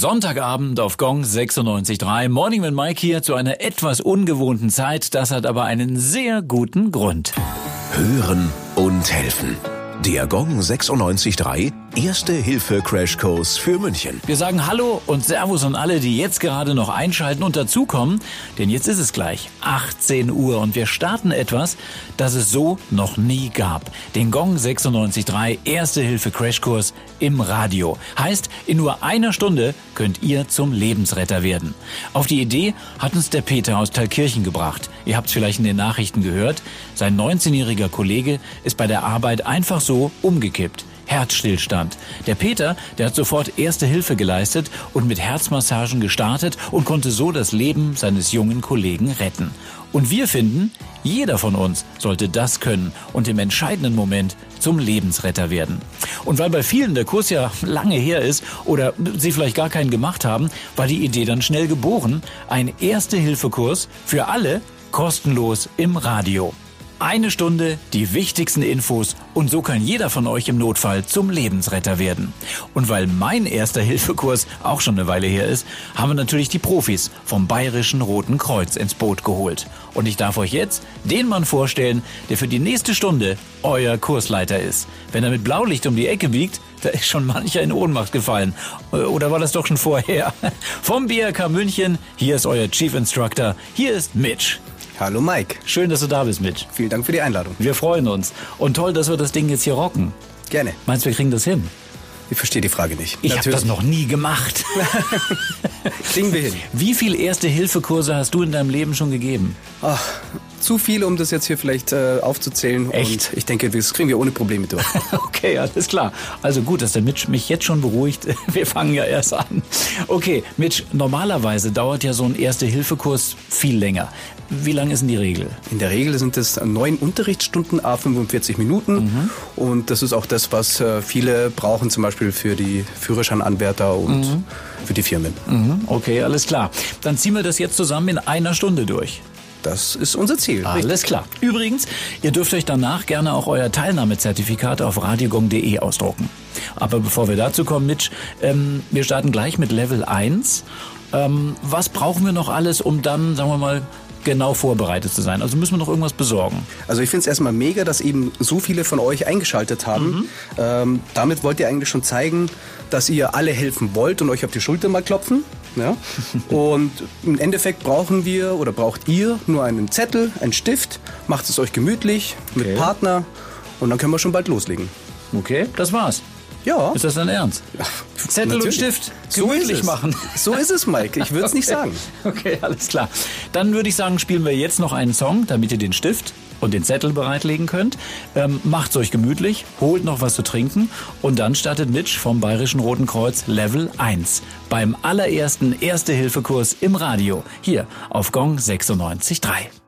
Sonntagabend auf Gong 96.3. Morning with Mike hier zu einer etwas ungewohnten Zeit. Das hat aber einen sehr guten Grund. Hören und helfen. Der Gong 96.3 Erste Hilfe Crashkurs für München. Wir sagen Hallo und Servus an alle, die jetzt gerade noch einschalten und dazukommen, denn jetzt ist es gleich 18 Uhr und wir starten etwas, das es so noch nie gab. Den Gong 96.3 Erste Hilfe Crashkurs im Radio. Heißt, in nur einer Stunde könnt ihr zum Lebensretter werden. Auf die Idee hat uns der Peter aus Thalkirchen gebracht. Ihr habt es vielleicht in den Nachrichten gehört. Sein 19-jähriger Kollege ist bei der Arbeit einfach so umgekippt. Herzstillstand. Der Peter, der hat sofort erste Hilfe geleistet und mit Herzmassagen gestartet und konnte so das Leben seines jungen Kollegen retten. Und wir finden, jeder von uns sollte das können und im entscheidenden Moment zum Lebensretter werden. Und weil bei vielen der Kurs ja lange her ist oder sie vielleicht gar keinen gemacht haben, war die Idee dann schnell geboren. Ein Erste-Hilfe-Kurs für alle kostenlos im Radio. Eine Stunde, die wichtigsten Infos und so kann jeder von euch im Notfall zum Lebensretter werden. Und weil mein erster Hilfekurs auch schon eine Weile her ist, haben wir natürlich die Profis vom Bayerischen Roten Kreuz ins Boot geholt. Und ich darf euch jetzt den Mann vorstellen, der für die nächste Stunde euer Kursleiter ist. Wenn er mit Blaulicht um die Ecke biegt, da ist schon mancher in Ohnmacht gefallen. Oder war das doch schon vorher? Vom BRK München, hier ist euer Chief Instructor, hier ist Mitch. Hallo Mike. Schön, dass du da bist, Mitch. Vielen Dank für die Einladung. Wir freuen uns. Und toll, dass wir das Ding jetzt hier rocken. Gerne. Meinst du, wir kriegen das hin? Ich verstehe die Frage nicht. Ich habe das noch nie gemacht. Kriegen wir hin. Wie viele Erste-Hilfe-Kurse hast du in deinem Leben schon gegeben? Ach, zu viele, um das jetzt hier vielleicht äh, aufzuzählen. Echt? Und ich denke, das kriegen wir ohne Probleme durch. okay, alles klar. Also gut, dass der Mitch mich jetzt schon beruhigt. Wir fangen ja erst an. Okay, Mitch, normalerweise dauert ja so ein Erste-Hilfe-Kurs viel länger. Wie lang ist denn die Regel? In der Regel sind es neun Unterrichtsstunden, a 45 Minuten. Mhm. Und das ist auch das, was äh, viele brauchen, zum Beispiel für die Führerscheinanwärter und mhm. für die Firmen. Mhm. Okay, alles klar. Dann ziehen wir das jetzt zusammen in einer Stunde durch. Das ist unser Ziel. Alles richtig. klar. Übrigens, ihr dürft euch danach gerne auch euer Teilnahmezertifikat auf radiogong.de ausdrucken. Aber bevor wir dazu kommen, Mitch, ähm, wir starten gleich mit Level 1. Ähm, was brauchen wir noch alles, um dann, sagen wir mal, genau vorbereitet zu sein? Also müssen wir noch irgendwas besorgen? Also ich finde es erstmal mega, dass eben so viele von euch eingeschaltet haben. Mhm. Ähm, damit wollt ihr eigentlich schon zeigen, dass ihr alle helfen wollt und euch auf die Schulter mal klopfen. Ja? Und im Endeffekt brauchen wir oder braucht ihr nur einen Zettel, einen Stift, macht es euch gemütlich mit okay. Partner und dann können wir schon bald loslegen. Okay, das war's. Ja. Ist das dein Ernst? Ja, Zettel natürlich. und Stift gemütlich so machen. So ist es, Mike. Ich würde es okay. nicht sagen. Okay, alles klar. Dann würde ich sagen, spielen wir jetzt noch einen Song, damit ihr den Stift und den Zettel bereitlegen könnt. Ähm, macht's euch gemütlich, holt noch was zu trinken und dann startet Mitch vom Bayerischen Roten Kreuz Level 1 beim allerersten Erste-Hilfe-Kurs im Radio hier auf Gong 96.3.